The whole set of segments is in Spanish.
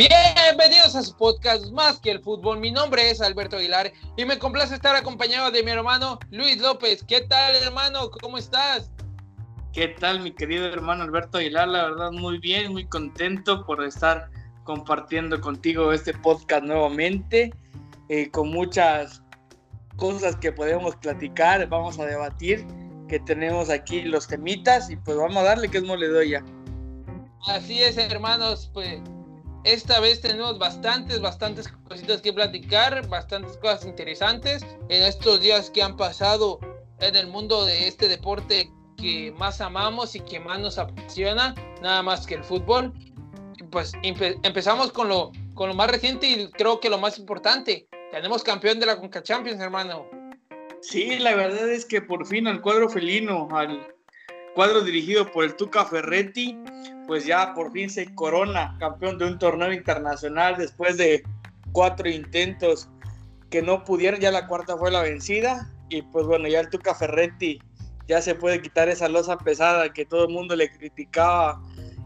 Bienvenidos a su podcast Más que el fútbol. Mi nombre es Alberto Aguilar y me complace estar acompañado de mi hermano Luis López. ¿Qué tal, hermano? ¿Cómo estás? ¿Qué tal, mi querido hermano Alberto Aguilar? La verdad, muy bien, muy contento por estar compartiendo contigo este podcast nuevamente, eh, con muchas cosas que podemos platicar, vamos a debatir, que tenemos aquí los temitas y pues vamos a darle que es moledoya. Así es, hermanos, pues esta vez tenemos bastantes, bastantes cositas que platicar, bastantes cosas interesantes en estos días que han pasado en el mundo de este deporte que más amamos y que más nos apasiona, nada más que el fútbol. Pues empezamos con lo, con lo más reciente y creo que lo más importante. Tenemos campeón de la Conca Champions, hermano. Sí, la verdad es que por fin al cuadro felino, al cuadro dirigido por el Tuca Ferretti, pues ya por fin se corona campeón de un torneo internacional después de cuatro intentos que no pudieron, ya la cuarta fue la vencida y pues bueno, ya el Tuca Ferretti ya se puede quitar esa losa pesada que todo el mundo le criticaba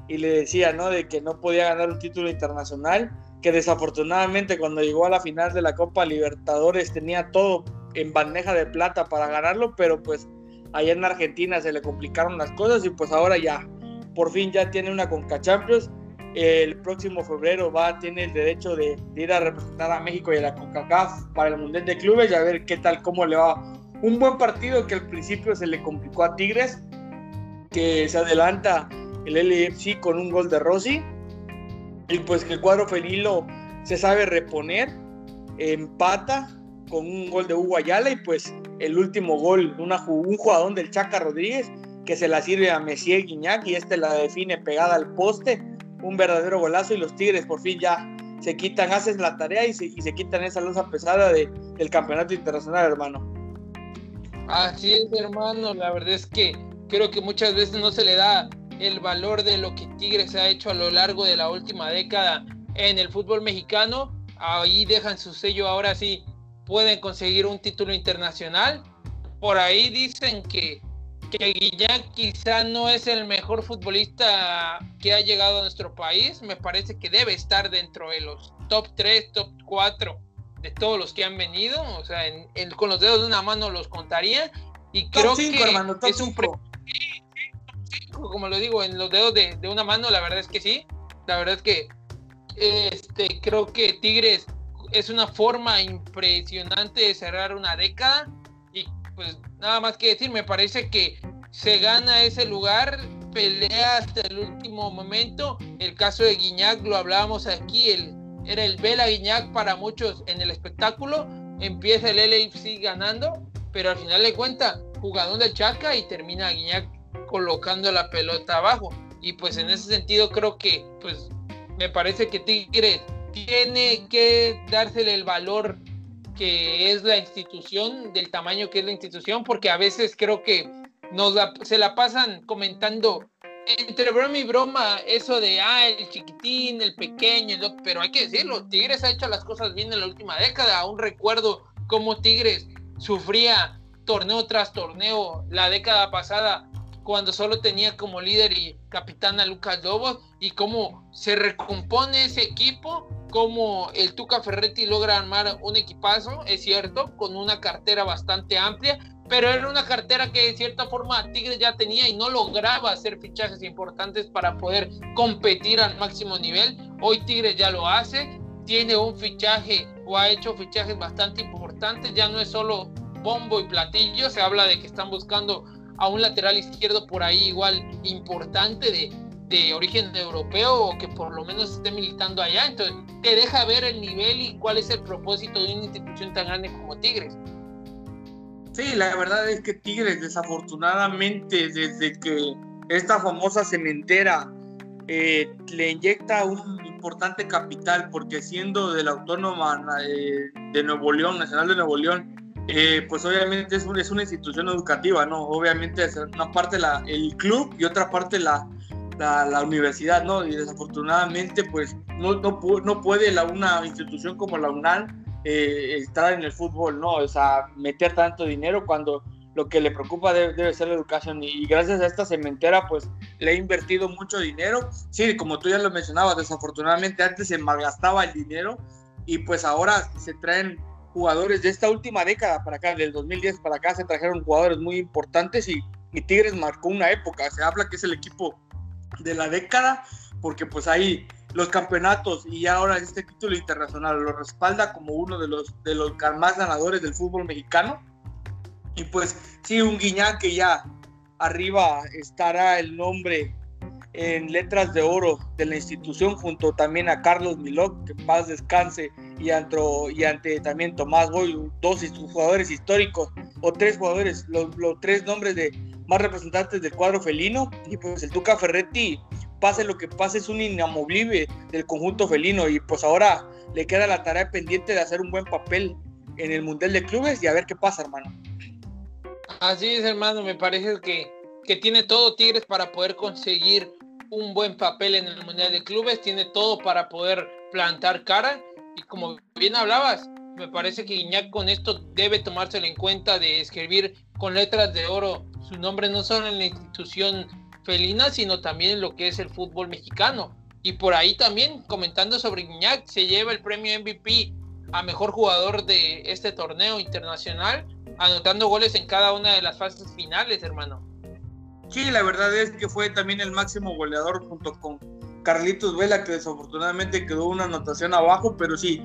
y le decía, ¿no? De que no podía ganar un título internacional, que desafortunadamente cuando llegó a la final de la Copa Libertadores tenía todo en bandeja de plata para ganarlo, pero pues allá en Argentina se le complicaron las cosas y pues ahora ya por fin ya tiene una Conca Champions. El próximo febrero va, a tener el derecho de, ir a representar a México y a la CONCACAF para el Mundial de Clubes y a ver qué tal, cómo le va. Un buen partido que al principio se le complicó a Tigres, que se adelanta el LFC con un gol de Rossi y pues que el cuadro felilo se sabe reponer, empata con un gol de Hugo Ayala y pues el último gol, una, un jugador del Chaca Rodríguez que se la sirve a Messier Guiñac y este la define pegada al poste. Un verdadero golazo y los Tigres por fin ya se quitan, hacen la tarea y se, y se quitan esa losa pesada de, del campeonato internacional, hermano. Así es, hermano. La verdad es que creo que muchas veces no se le da el valor de lo que Tigres ha hecho a lo largo de la última década en el fútbol mexicano. Ahí dejan su sello, ahora sí pueden conseguir un título internacional. Por ahí dicen que que Guiñac quizá no es el mejor futbolista que ha llegado a nuestro país. Me parece que debe estar dentro de los top 3, top 4 de todos los que han venido. O sea, con los dedos de una mano los contaría. Y creo que es un como lo digo, en los dedos de, de, una mano, la verdad es que sí. La verdad es que este, creo que Tigres es una forma impresionante de cerrar una década. Y pues nada más que decir, me parece que se gana ese lugar, pelea hasta el último momento. El caso de Guiñac, lo hablábamos aquí, era el Vela Guiñac para muchos en el espectáculo. Empieza el LFC ganando, pero al final de cuenta, jugador del Chaca y termina Guiñac colocando la pelota abajo. Y pues en ese sentido creo que pues me parece que Tigre tiene que dársele el valor que es la institución, del tamaño que es la institución, porque a veces creo que nos se la pasan comentando entre broma y broma eso de, ah, el chiquitín, el pequeño, pero hay que decirlo, Tigres ha hecho las cosas bien en la última década, aún recuerdo cómo Tigres sufría torneo tras torneo la década pasada cuando solo tenía como líder y capitán a Lucas Lobos y cómo se recompone ese equipo, cómo el Tuca Ferretti logra armar un equipazo, es cierto, con una cartera bastante amplia, pero era una cartera que de cierta forma Tigres ya tenía y no lograba hacer fichajes importantes para poder competir al máximo nivel. Hoy Tigres ya lo hace, tiene un fichaje o ha hecho fichajes bastante importantes, ya no es solo bombo y platillo, se habla de que están buscando a un lateral izquierdo por ahí igual importante de, de origen europeo o que por lo menos esté militando allá. Entonces, te deja ver el nivel y cuál es el propósito de una institución tan grande como Tigres. Sí, la verdad es que Tigres, desafortunadamente, desde que esta famosa cementera eh, le inyecta un importante capital, porque siendo de la Autónoma eh, de Nuevo León, Nacional de Nuevo León, eh, pues obviamente es, es, una institución educativa, ¿no? Obviamente es una parte la, el club y otra parte la, la, universidad, ¿no? Y desafortunadamente, pues no, no, no puede la, una institución como la UNAM eh, estar en el fútbol, ¿no? O sea, meter tanto dinero cuando lo que le preocupa debe, ser la educación y, gracias a esta cementera pues le ha invertido mucho dinero. Sí, como tú ya lo mencionabas, desafortunadamente antes se malgastaba el dinero y pues ahora se traen jugadores de esta última década para acá, del 2010 para acá, se trajeron jugadores muy importantes y, y Tigres marcó una época. Se habla que es el equipo de la década porque pues ahí los campeonatos y ahora este título internacional lo respalda como uno de los, de los más ganadores del fútbol mexicano. Y pues sí, un Guiñac que ya arriba estará el nombre en letras de oro de la institución junto también a Carlos Milok, que paz descanse, y, antro, y ante también Tomás Boy, dos jugadores históricos, o tres jugadores, los, tres nombres de más representantes del cuadro felino, y pues el Tuca Ferretti, pase lo que pase, es un inamovible del conjunto felino, y pues ahora le queda la tarea pendiente de hacer un buen papel en el Mundial de Clubes y a ver qué pasa, hermano. Así es, hermano, me parece que, que tiene todo Tigres para poder conseguir un buen papel en el Mundial de Clubes, tiene todo para poder plantar cara y como bien hablabas, me parece que Iñak con esto debe tomárselo en cuenta de escribir con letras de oro su nombre no solo en la institución felina, sino también en lo que es el fútbol mexicano. Y por ahí también, comentando sobre Iñak, se lleva el premio MVP a mejor jugador de este torneo internacional anotando goles en cada una de las fases finales, hermano. Sí, la verdad es que fue también el máximo goleador junto con Carlitos Vela, que desafortunadamente quedó una anotación abajo, pero sí,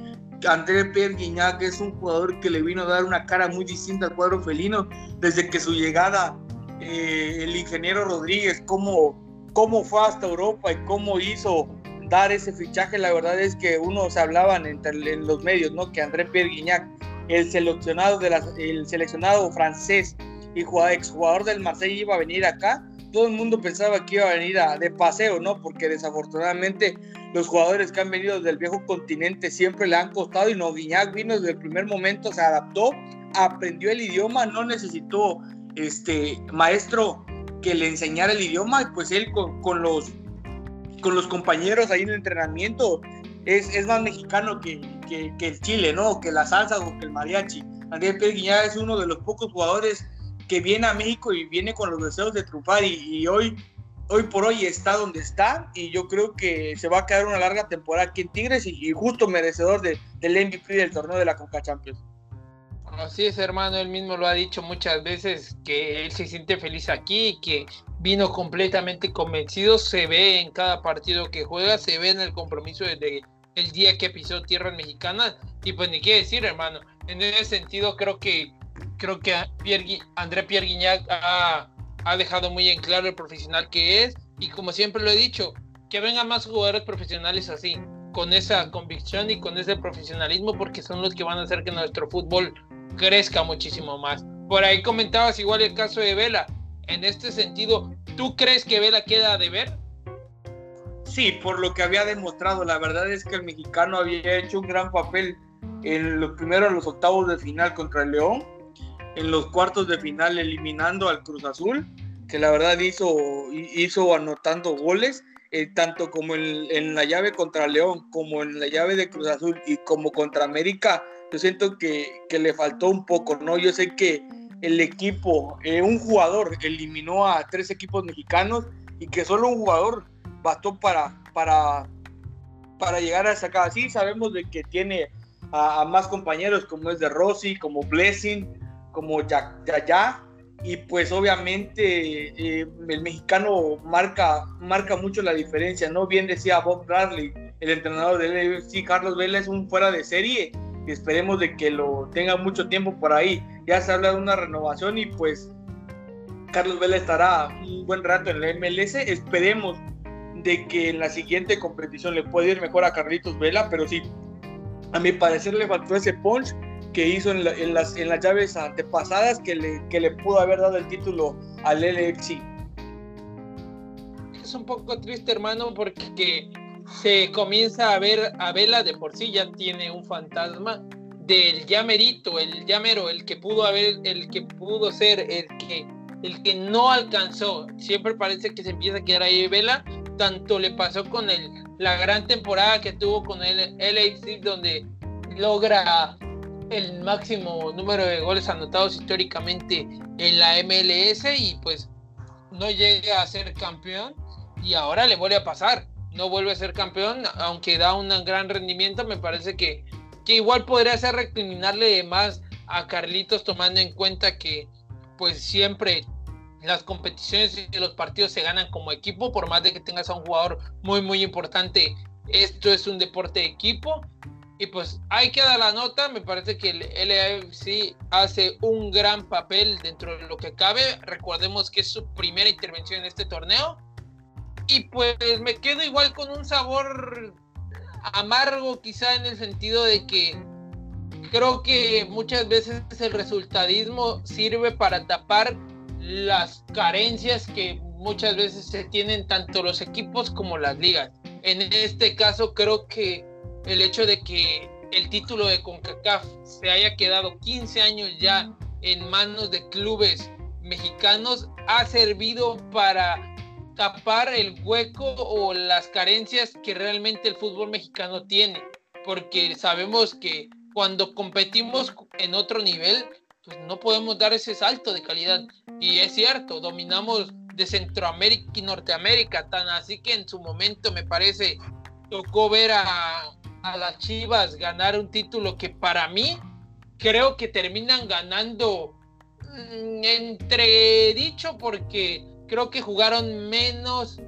André Pierre Guignac es un jugador que le vino a dar una cara muy distinta al cuadro felino desde que su llegada, eh, el ingeniero Rodríguez, cómo, cómo fue hasta Europa y cómo hizo dar ese fichaje, la verdad es que uno se hablaban entre, en los medios, ¿no? Que André Pierre Guignac el seleccionado, de el seleccionado francés y exjugador del Marseille iba a venir acá, todo el mundo pensaba que iba a venir de paseo, ¿no? Porque desafortunadamente los jugadores que han venido del viejo continente siempre le han costado y no Guiñac vino desde el primer momento, se adaptó, aprendió el idioma, no necesitó este maestro que le enseñara el idioma y pues él con, los con los compañeros ahí en el entrenamiento es, más mexicano que, el Chile, ¿no? Que la salsa o que el mariachi. Andrés Pérez es uno de los pocos jugadores que viene a México y viene con los deseos de triunfar y, hoy, hoy por hoy está donde está y yo creo que se va a quedar una larga temporada aquí en Tigres y, justo merecedor del MVP del torneo de la Conca Champions. Así es, hermano, él mismo lo ha dicho muchas veces que él se siente feliz aquí que vino completamente convencido, se ve en cada partido que juega, se ve en el compromiso desde el día que pisó tierras mexicanas y pues ni qué decir, hermano. En ese sentido creo que creo que André Pierre Guignac ha, ha dejado muy en claro el profesional que es y como siempre lo he dicho, que vengan más jugadores profesionales así, con esa convicción y con ese profesionalismo porque son los que van a hacer que nuestro fútbol crezca muchísimo más. Por ahí comentabas igual el caso de Vela. En este sentido, ¿tú crees que Vela queda de ver? Sí, por lo que había demostrado. La verdad es que el mexicano había hecho un gran papel en los primeros, los octavos de final contra el León, en los cuartos de final eliminando al Cruz Azul, que la verdad hizo, hizo anotando goles, eh, tanto como en, la llave contra León, como en la llave de Cruz Azul y como contra América. Yo siento que, que le faltó un poco, ¿no? Yo sé que el equipo, eh, un jugador eliminó a tres equipos mexicanos y que solo un jugador bastó para, para, para llegar a sacar. Sí, sabemos de que tiene a, más compañeros como es de Rossi, como Blessing, como Yaya, y pues obviamente eh, el mexicano marca, marca mucho la diferencia, ¿no? Bien decía Bob Bradley, el entrenador del sí, Carlos Vela es un fuera de serie y esperemos de que lo tenga mucho tiempo por ahí. Ya se habla de una renovación y pues Carlos Vela estará un buen rato en la MLS, esperemos de que en la siguiente competición le puede ir mejor a Carlitos Vela, pero sí, a mi parecer le faltó ese punch que hizo en, las, en las llaves antepasadas que le, que le pudo haber dado el título al LFC. Es un poco triste, hermano, porque se comienza a ver a Vela de por sí ya tiene un fantasma del llamerito, el llamero, el que pudo haber, el que pudo ser, el que, el que no alcanzó. Siempre parece que se empieza a quedar ahí Vela. Tanto le pasó con el, la gran temporada que tuvo con el LAFC, donde logra el máximo número de goles anotados históricamente en la MLS y pues no llega a ser campeón y ahora le vuelve a pasar. No vuelve a ser campeón, aunque da un gran rendimiento, me parece que, que igual podría ser recriminarle más a Carlitos tomando en cuenta que pues siempre las competiciones y los partidos se ganan como equipo, por más de que tengas a un jugador muy muy importante, esto es un deporte de equipo y pues hay que dar la nota, me parece que el LAFC hace un gran papel dentro de lo que cabe, recordemos que es su primera intervención en este torneo. Y pues me quedo igual con un sabor amargo quizá en el sentido de que creo que muchas veces el resultadismo sirve para tapar las carencias que muchas veces se tienen tanto los equipos como las ligas. En este caso creo que el hecho de que el título de CONCACAF se haya quedado 15 años ya en manos de clubes mexicanos ha servido para tapar el hueco o las carencias que realmente el fútbol mexicano tiene, porque sabemos que cuando competimos en otro nivel, pues no podemos dar ese salto de calidad. Y es cierto, dominamos de Centroamérica y Norteamérica, tan así que en su momento me parece tocó ver a, a las Chivas ganar un título que para mí creo que terminan ganando mm, entre dicho porque creo que jugaron menos,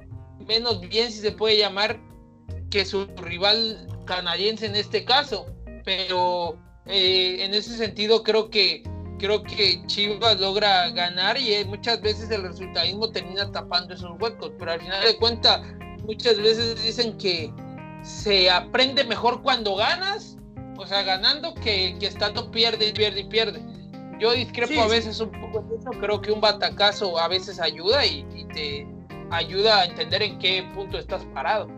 menos bien, si se puede llamar, que su rival canadiense en este caso. Pero eh, en ese sentido creo que creo que Chivas logra ganar y eh, muchas veces el resultadismo termina tapando esos huecos. Pero al final de cuentas, muchas veces dicen que se aprende mejor cuando ganas, o sea, ganando que, que estando pierde, pierde y pierde. Yo discrepo a veces un poco en eso, creo que un batacazo a veces ayuda y, te ayuda a entender en qué punto estás parado.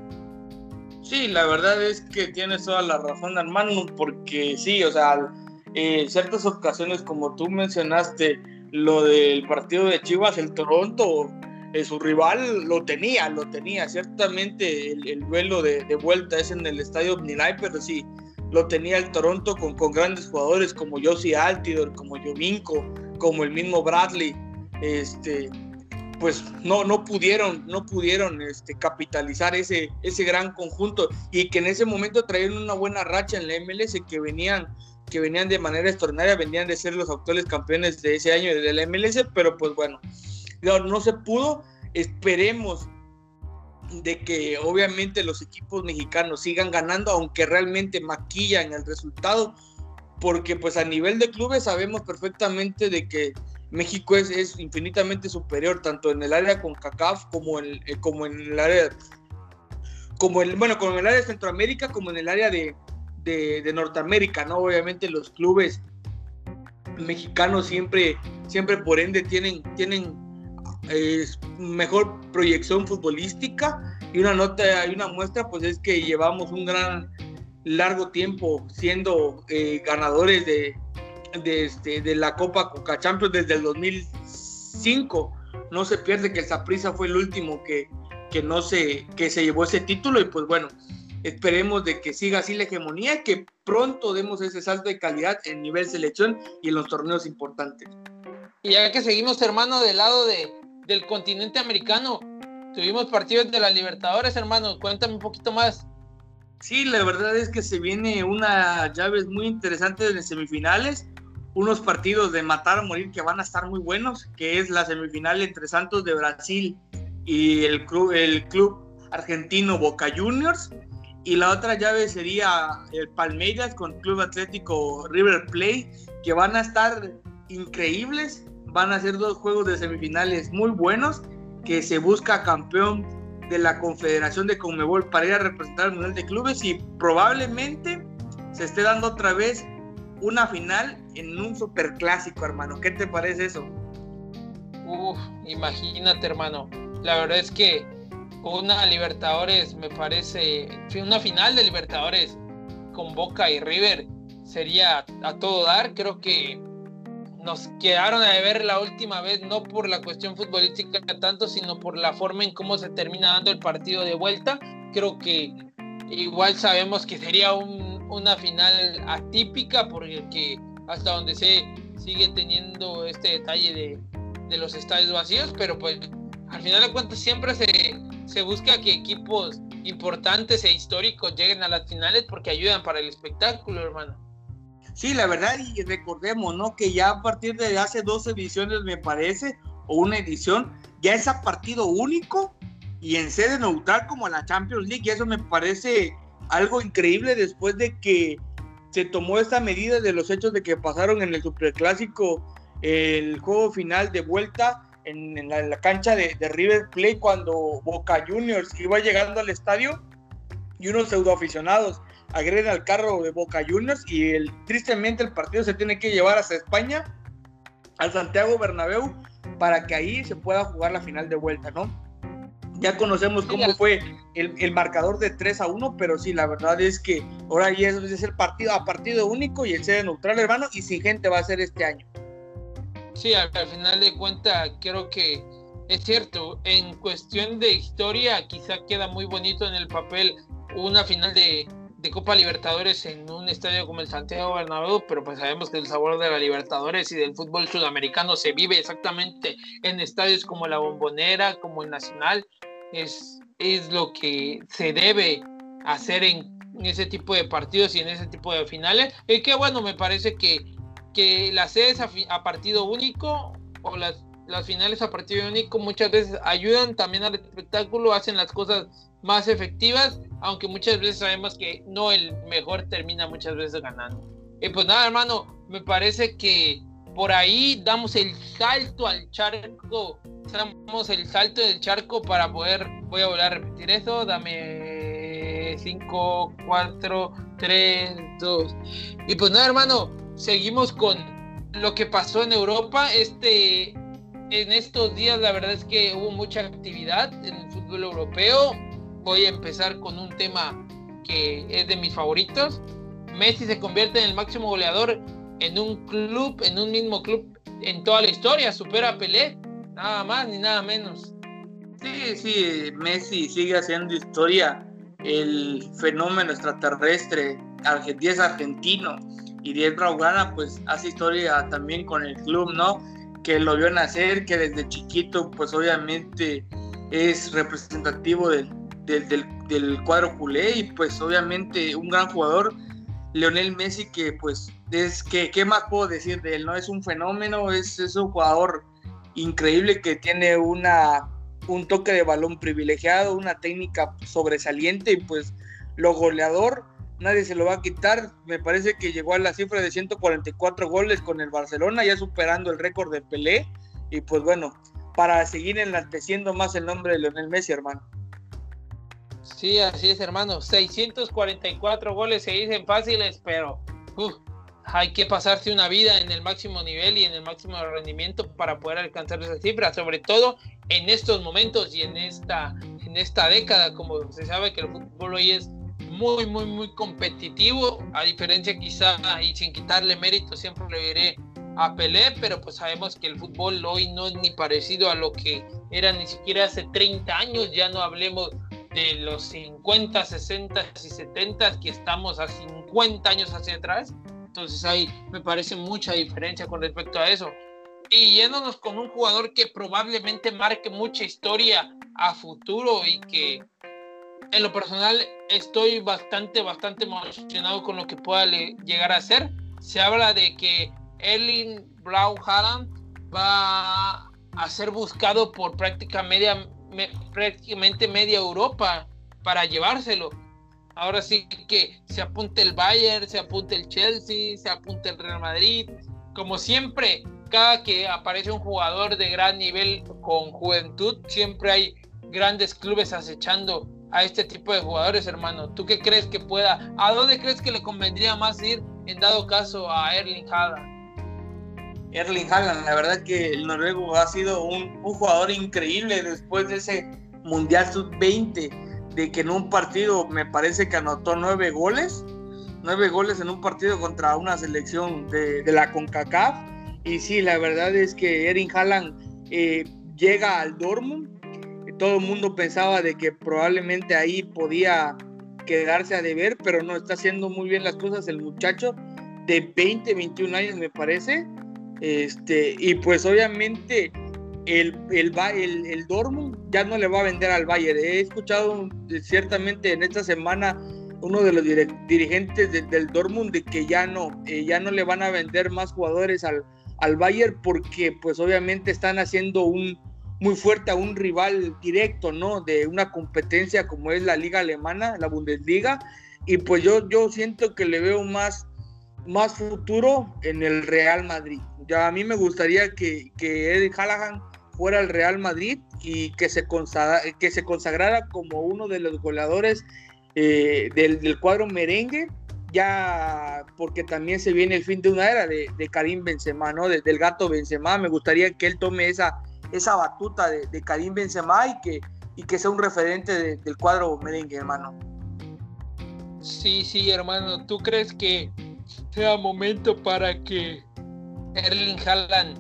Sí, la verdad es que tienes toda la razón, hermano, porque sí, o sea, en ciertas ocasiones, como tú mencionaste, lo del partido de Chivas, el Toronto, eh, su rival lo tenía, lo tenía. Ciertamente el, el duelo de, de, vuelta es en el estadio Omnilay, pero sí, lo tenía el Toronto con, con grandes jugadores como Josie Altidor, como Jovinko, como el mismo Bradley, este, pues no, no pudieron, no pudieron este, capitalizar ese, ese gran conjunto y que en ese momento traían una buena racha en la MLS que venían, que venían de manera extraordinaria, venían de ser los actuales campeones de ese año de la MLS, pero pues bueno, no, se pudo. Esperemos de que obviamente los equipos mexicanos sigan ganando, aunque realmente maquillan el resultado, porque pues a nivel de clubes sabemos perfectamente de que México es, es infinitamente superior, tanto en el área con CACAF como en, eh, como en el área, como el, bueno, como en el área de Centroamérica, como en el área de, de, de Norteamérica, ¿no? Obviamente los clubes mexicanos siempre, siempre por ende tienen, tienen es mejor proyección futbolística. Y una nota y una muestra pues es que llevamos un gran largo tiempo siendo eh, ganadores de, de, este, de, la Copa Coca Champions desde el 2005 no se pierde que el Saprissa fue el último que, que no se que se llevó ese título. Y pues bueno esperemos de que siga así la hegemonía que pronto demos ese salto de calidad en nivel selección y en los torneos importantes. Y ya que seguimos hermano del lado de, del continente americano. Tuvimos partidos de la Libertadores, hermano. Cuéntame un poquito más. Sí, la verdad es que se viene una llave muy interesante en semifinales. Unos partidos de matar a morir que van a estar muy buenos, que es la semifinal entre Santos de Brasil y el club, el club argentino Boca Juniors. Y la otra llave sería el Palmeiras con Club Atlético River Plate, que van a estar increíbles van a ser dos juegos de semifinales muy buenos, que se busca campeón de la Confederación de Conmebol para ir a representar al Mundial de Clubes y probablemente se esté dando otra vez una final en un superclásico, hermano. ¿Qué te parece eso? Uf, imagínate, hermano. La verdad es que una Libertadores, me parece, una final de Libertadores con Boca y River sería a todo dar. Creo que nos quedaron a ver la última vez, no por la cuestión futbolística tanto, sino por la forma en cómo se termina dando el partido de vuelta. Creo que igual sabemos que sería una final atípica, porque hasta donde se sigue teniendo este detalle de, de los estadios vacíos, pero pues al final de cuentas siempre se, se busca que equipos importantes e históricos lleguen a las finales porque ayudan para el espectáculo, hermano. Sí, la verdad, y recordemos, ¿no? Que ya a partir de hace dos ediciones, me parece, o una edición, ya es a partido único y en sede neutral como la Champions League, y eso me parece algo increíble después de que se tomó esta medida de los hechos de que pasaron en el Superclásico el juego final de vuelta en, la, cancha de, River Plate cuando Boca Juniors iba llegando al estadio y unos pseudoaficionados agreden al carro de Boca Juniors y el, tristemente el partido se tiene que llevar hasta España, al Santiago Bernabéu, para que ahí se pueda jugar la final de vuelta, ¿no? Ya conocemos cómo fue el, marcador de 3 a 1, pero sí, la verdad es que ahora ya es, es el partido a partido único y el sede neutral, hermano, y sin gente va a ser este año. Sí, al, final de cuentas creo que es cierto, en cuestión de historia quizá queda muy bonito en el papel una final de, de Copa Libertadores en un estadio como el Santiago Bernabéu, pero pues sabemos que el sabor de la Libertadores y del fútbol sudamericano se vive exactamente en estadios como la Bombonera, como el Nacional, es, es lo que se debe hacer en, ese tipo de partidos y en ese tipo de finales. Y que bueno, me parece que que las sedes a, partido único o las, las finales a partido único muchas veces ayudan también al espectáculo, hacen las cosas más efectivas, aunque muchas veces sabemos que no el mejor termina muchas veces ganando. Y pues nada, hermano, me parece que por ahí damos el salto al charco, damos el salto del charco para poder, voy a volver a repetir eso, dame 5, 4, 3, 2. Y pues nada, hermano, seguimos con lo que pasó en Europa. Este, en estos días la verdad es que hubo mucha actividad en el fútbol europeo. Voy a empezar con un tema que es de mis favoritos. Messi se convierte en el máximo goleador en un club, en un mismo club en toda la historia. Supera a Pelé, nada más ni nada menos. Sí, sí, Messi sigue haciendo historia. El fenómeno extraterrestre, es argentino y Diez Braugana pues hace historia también con el club, ¿no? Que lo vio nacer, que desde chiquito pues obviamente es representativo del, del, cuadro culé y pues obviamente un gran jugador, Leonel Messi, que pues es que, ¿qué más puedo decir de él? ¿No? Es un fenómeno, es, es un jugador increíble que tiene una, un toque de balón privilegiado, una técnica sobresaliente y pues lo goleador nadie se lo va a quitar. Me parece que llegó a la cifra de 144 goles con el Barcelona, ya superando el récord de Pelé. Y pues bueno, para seguir enalteciendo más el nombre de Leonel Messi, hermano. Sí, así es, hermano. 644 goles se dicen fáciles, pero hay que pasarse una vida en el máximo nivel y en el máximo rendimiento para poder alcanzar esa cifra, sobre todo en estos momentos y en esta, en esta década, como se sabe que el fútbol hoy es muy, muy, muy competitivo, a diferencia quizá, y sin quitarle mérito, siempre le diré a Pelé, pero pues sabemos que el fútbol hoy no es ni parecido a lo que era ni siquiera hace 30 años, ya no hablemos de los 50, 60 y 70 que estamos a 50 años hacia atrás, entonces ahí me parece mucha diferencia con respecto a eso. Y yéndonos con un jugador que probablemente marque mucha historia a futuro y que en lo personal estoy bastante, bastante emocionado con lo que pueda llegar a ser. Se habla de que Erling Braun Haaland va a ser buscado por media, prácticamente media Europa para llevárselo. Ahora sí que se apunte el Bayern, se apunte el Chelsea, se apunte el Real Madrid. Como siempre, cada que aparece un jugador de gran nivel con juventud, siempre hay grandes clubes acechando a este tipo de jugadores, hermano? ¿Tú qué crees que pueda? ¿A dónde crees que le convendría más ir en dado caso a Erling Haaland? Erling Haaland, la verdad que el noruego ha sido un, jugador increíble después de ese Mundial Sub-20, de que en un partido me parece que anotó nueve goles, nueve goles en un partido contra una selección de, la CONCACAF. Y sí, la verdad es que Erin Haaland eh, llega al Dortmund. Todo el mundo pensaba de que probablemente ahí podía quedarse a deber, pero no, está haciendo muy bien las cosas el muchacho de 20, 21 años me parece. Este, y pues obviamente el, el, el, Dortmund ya no le va a vender al Bayern. He escuchado ciertamente en esta semana uno de los dirigentes del Dortmund de que ya no, eh, ya no le van a vender más jugadores al, al Bayern porque pues obviamente están haciendo un muy fuerte a un rival directo, ¿no? De una competencia como es la liga alemana, la Bundesliga, y pues yo, yo siento que le veo más, más futuro en el Real Madrid. Ya a mí me gustaría que, que Eddie Hallahan fuera al Real Madrid y que se, que se consagrara como uno de los goleadores eh, del, cuadro merengue, ya porque también se viene el fin de una era de, Karim Benzema, ¿no? del gato Benzema, me gustaría que él tome esa, esa batuta de, Karim Benzema y que, y que sea un referente del cuadro merengue, hermano. Sí, sí, hermano, ¿tú crees que sea momento para que Erling Haaland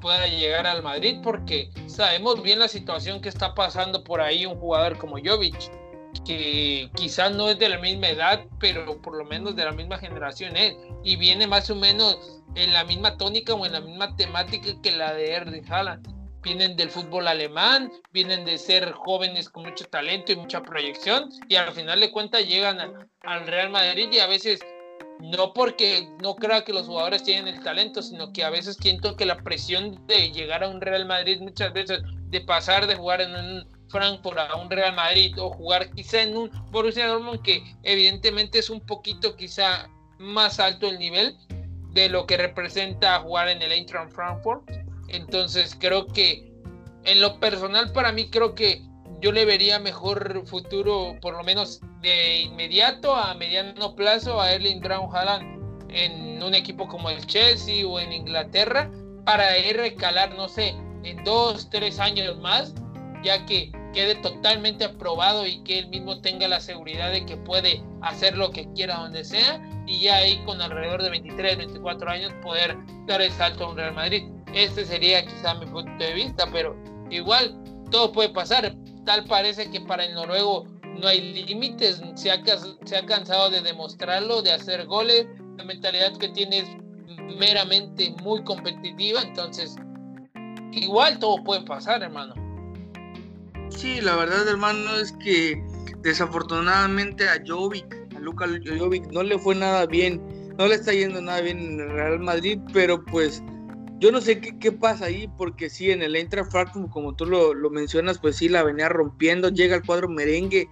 pueda llegar al Madrid? Porque sabemos bien la situación que está pasando por ahí un jugador como Jovic que quizás no es de la misma edad, pero por lo menos de la misma generación es, y viene más o menos en la misma tónica o en la misma temática que la de Erling Haaland. Vienen del fútbol alemán, vienen de ser jóvenes con mucho talento y mucha proyección, y al final de cuentas llegan al Real Madrid y a veces no porque no crea que los jugadores tienen el talento, sino que a veces siento que la presión de llegar a un Real Madrid muchas veces, de pasar de jugar en un Frankfurt a un Real Madrid o jugar quizá en un Borussia Dortmund que evidentemente es un poquito quizá más alto el nivel de lo que representa jugar en el Eintracht Frankfurt. Entonces creo que en lo personal para mí creo que yo le vería mejor futuro por lo menos de inmediato a mediano plazo a Erling Brown Haaland en un equipo como el Chelsea o en Inglaterra para ir recalar no sé en dos tres años más ya que quede totalmente aprobado y que él mismo tenga la seguridad de que puede hacer lo que quiera donde sea y ya ahí con alrededor de 23, 24 años poder dar el salto a un Real Madrid. Este sería quizá mi punto de vista, pero igual todo puede pasar. Tal parece que para el noruego no hay límites, se ha, se ha cansado de demostrarlo, de hacer goles, la mentalidad que tiene es meramente muy competitiva, entonces igual todo puede pasar, hermano. Sí, la verdad, hermano, es que desafortunadamente a Jovic, a Luka Jovic, no le fue nada bien, no le está yendo nada bien en el Real Madrid, pero pues yo no sé qué, qué pasa ahí, porque sí, en el Eintracht Frankfurt, como tú lo, lo, mencionas, pues sí, la venía rompiendo, llega al cuadro merengue,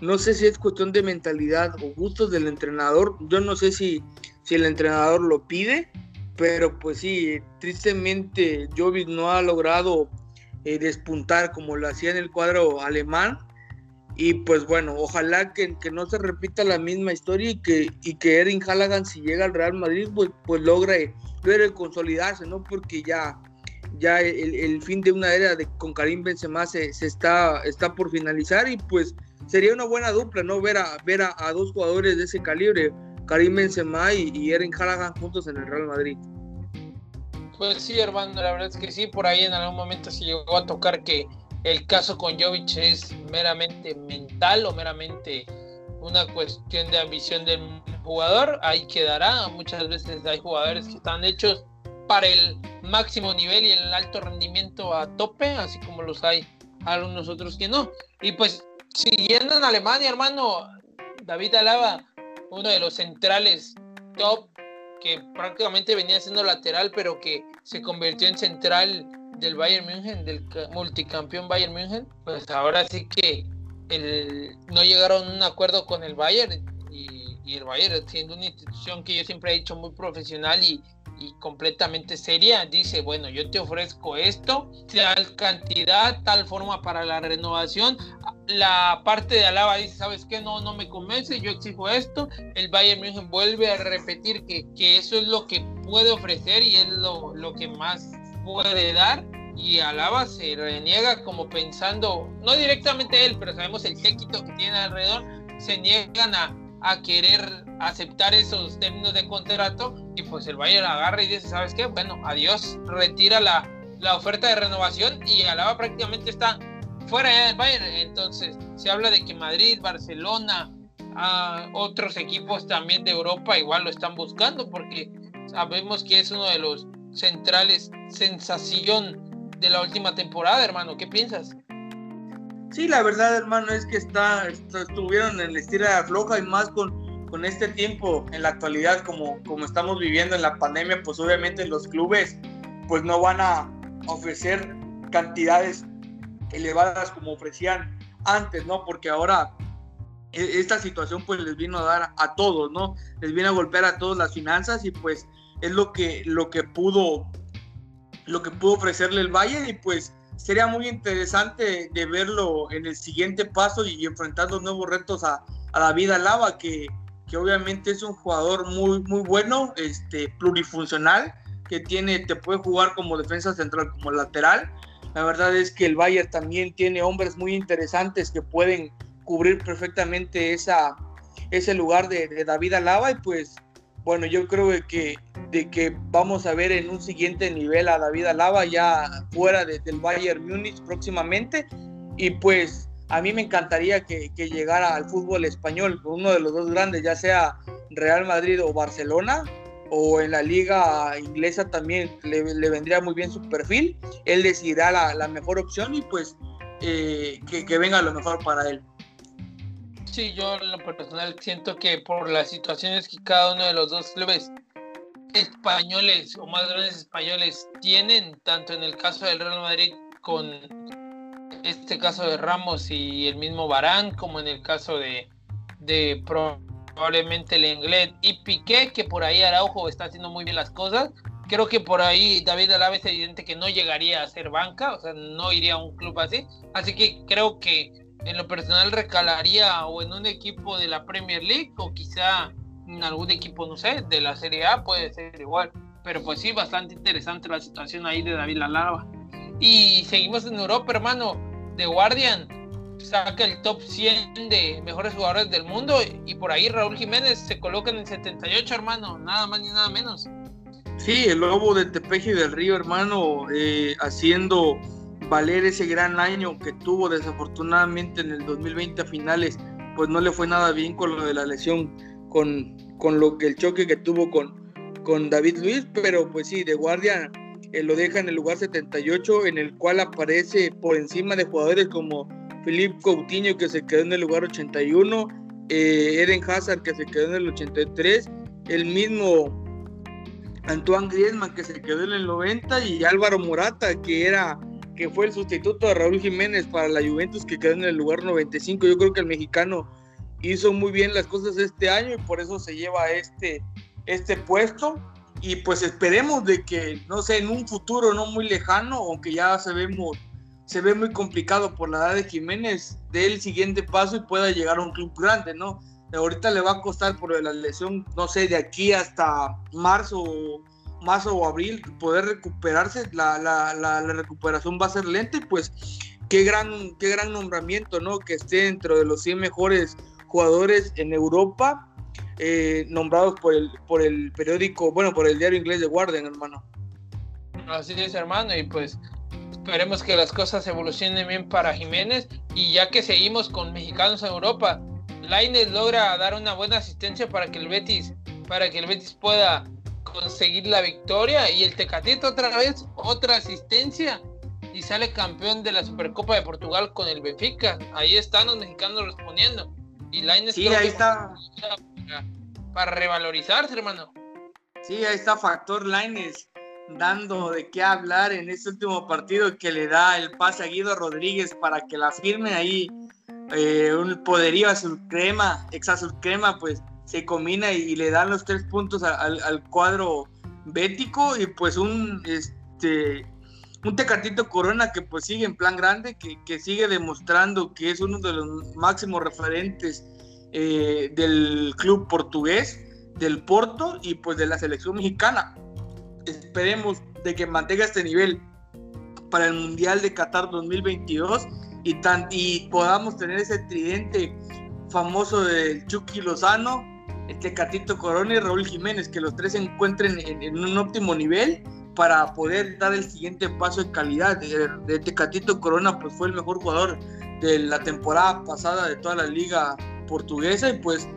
no sé si es cuestión de mentalidad o gustos del entrenador, yo no sé si, si el entrenador lo pide, pero pues sí, tristemente Jovic no ha logrado eh, despuntar como lo hacía en el cuadro alemán. Y pues bueno, ojalá que, que, no se repita la misma historia y que, y que Erin Halagan si llega al Real Madrid, pues, pues logre, logre consolidarse, ¿no? Porque ya, ya el, fin de una era de, con Karim Benzema se, se, está, está por finalizar y pues sería una buena dupla, ¿no? Ver a, ver a, dos jugadores de ese calibre, Karim Benzema y, y Erin Halagan juntos en el Real Madrid. Pues sí, hermano, la verdad es que sí, por ahí en algún momento se llegó a tocar que el caso con Jovic es meramente mental o meramente una cuestión de ambición del jugador, ahí quedará. Muchas veces hay jugadores que están hechos para el máximo nivel y el alto rendimiento a tope, así como los hay algunos otros que no. Y pues siguiendo en Alemania, hermano, David Alaba, uno de los centrales top que prácticamente venía siendo lateral, pero que se convirtió en central del Bayern München, del multicampeón Bayern München, pues ahora sí que el, no llegaron a un acuerdo con el Bayern y, y, el Bayern, siendo una institución que yo siempre he dicho muy profesional y, y completamente seria, dice, bueno, yo te ofrezco esto, tal cantidad, tal forma para la renovación, la parte de Alaba dice, ¿sabes qué? No, no me convence, yo exijo esto. El Bayern München vuelve a repetir que, que eso es lo que puede ofrecer y es lo, lo que más puede dar. Y Alaba se reniega como pensando, no directamente él, pero sabemos el séquito que tiene alrededor, se niegan a, a querer aceptar esos términos de contrato y pues el Bayern agarra y dice, ¿sabes qué? Bueno, adiós, retira la, la oferta de renovación y Alaba prácticamente está fuera del Bayern. Entonces se habla de que Madrid, Barcelona, a otros equipos también de Europa igual lo están buscando porque sabemos que es uno de los centrales sensación de la última temporada, hermano. ¿Qué piensas? Sí, la verdad, hermano, es que está, estuvieron en la estira floja y más con, con este tiempo en la actualidad como, como estamos viviendo en la pandemia, pues obviamente los clubes pues no van a ofrecer cantidades elevadas como ofrecían antes, ¿no? Porque ahora e, esta situación pues les vino a dar a todos, ¿no? Les viene a golpear a todos las finanzas y pues es lo que, lo que pudo lo que pudo ofrecerle el Valle y pues sería muy interesante de verlo en el siguiente paso y enfrentando nuevos retos a, a David Alaba que, que obviamente es un jugador muy muy bueno, este plurifuncional que tiene te puede jugar como defensa central como lateral. La verdad es que el Bayern también tiene hombres muy interesantes que pueden cubrir perfectamente esa, ese lugar de, de David Alaba y pues bueno, yo creo que, de que vamos a ver en un siguiente nivel a David Alaba ya fuera del Bayern Múnich próximamente. Y pues a mí me encantaría que, llegara al fútbol español, uno de los dos grandes, ya sea Real Madrid o Barcelona, o en la liga inglesa también le, vendría muy bien su perfil. Él decidirá la, mejor opción y pues eh, que, que venga lo mejor para él. Sí, yo en lo personal siento que por las situaciones que cada uno de los dos clubes españoles o más grandes españoles tienen, tanto en el caso del Real Madrid con este caso de Ramos y el mismo Barán, como en el caso de, de probablemente Lenglet y Piqué, que por ahí Araujo está haciendo muy bien las cosas. Creo que por ahí David Alaba es evidente que no llegaría a ser banca, o sea, no iría a un club así. Así que creo que en lo personal recalaría o en un equipo de la Premier League o quizá en algún equipo, no sé, de la Serie A puede ser igual. Pero pues sí, bastante interesante la situación ahí de David Lalava. Y seguimos en Europa, hermano. The Guardian saca el top 100 de mejores jugadores del mundo y por ahí Raúl Jiménez se coloca en el 78, hermano. Nada más ni nada menos. Sí, el lobo de Tepeji del Río, hermano, eh, haciendo valer ese gran año que tuvo desafortunadamente en el 2020 a finales, pues no le fue nada bien con lo de la lesión, con, con lo que el choque que tuvo con, con David Luis, pero pues sí, de guardia eh, lo deja en el lugar 78, en el cual aparece por encima de jugadores como Felipe Coutinho, que se quedó en el lugar 81, eh, Eden Hazard, que se quedó en el 83, el mismo Antoine Griezmann, que se quedó en el 90, y Álvaro Morata, que era que fue el sustituto de Raúl Jiménez para la Juventus que quedó en el lugar 95. Yo creo que el mexicano hizo muy bien las cosas este año y por eso se lleva este, este puesto. Y pues esperemos de que, no sé, en un futuro no muy lejano, aunque ya sabemos, se ve muy complicado por la edad de Jiménez, dé el siguiente paso y pueda llegar a un club grande, ¿no? Ahorita le va a costar por la lesión, no sé, de aquí hasta marzo marzo o abril poder recuperarse, la, la, recuperación va a ser lenta y pues qué gran, qué gran nombramiento, ¿no? Que esté dentro de los 100 mejores jugadores en Europa, eh, nombrados por el, por el periódico, bueno, por el diario inglés de Guardian, hermano. Así es, hermano, y pues esperemos que las cosas evolucionen bien para Jiménez y ya que seguimos con mexicanos en Europa, Laines logra dar una buena asistencia para que el Betis, para que el Betis pueda conseguir la victoria y el Tecatito otra vez, otra asistencia y sale campeón de la Supercopa de Portugal con el Benfica. Ahí están los mexicanos respondiendo. Y Lainez sí, ahí está. Para, revalorizarse, hermano. Sí, ahí está Factor Laines dando de qué hablar en este último partido que le da el pase a Guido Rodríguez para que la firme ahí eh, un poderío azul crema, ex azul crema, pues se combina y, le dan los tres puntos al, cuadro bético y pues un este un Tecatito Corona que pues sigue en plan grande, que, sigue demostrando que es uno de los máximos referentes eh, del club portugués, del Porto y pues de la selección mexicana. Esperemos de que mantenga este nivel para el Mundial de Qatar 2022 y, tan, y podamos tener ese tridente famoso del Chucky Lozano, este Catito Corona y Raúl Jiménez, que los tres se encuentren en, un óptimo nivel para poder dar el siguiente paso de calidad. De, de Tecatito Corona pues fue el mejor jugador de la temporada pasada de toda la liga portuguesa y pues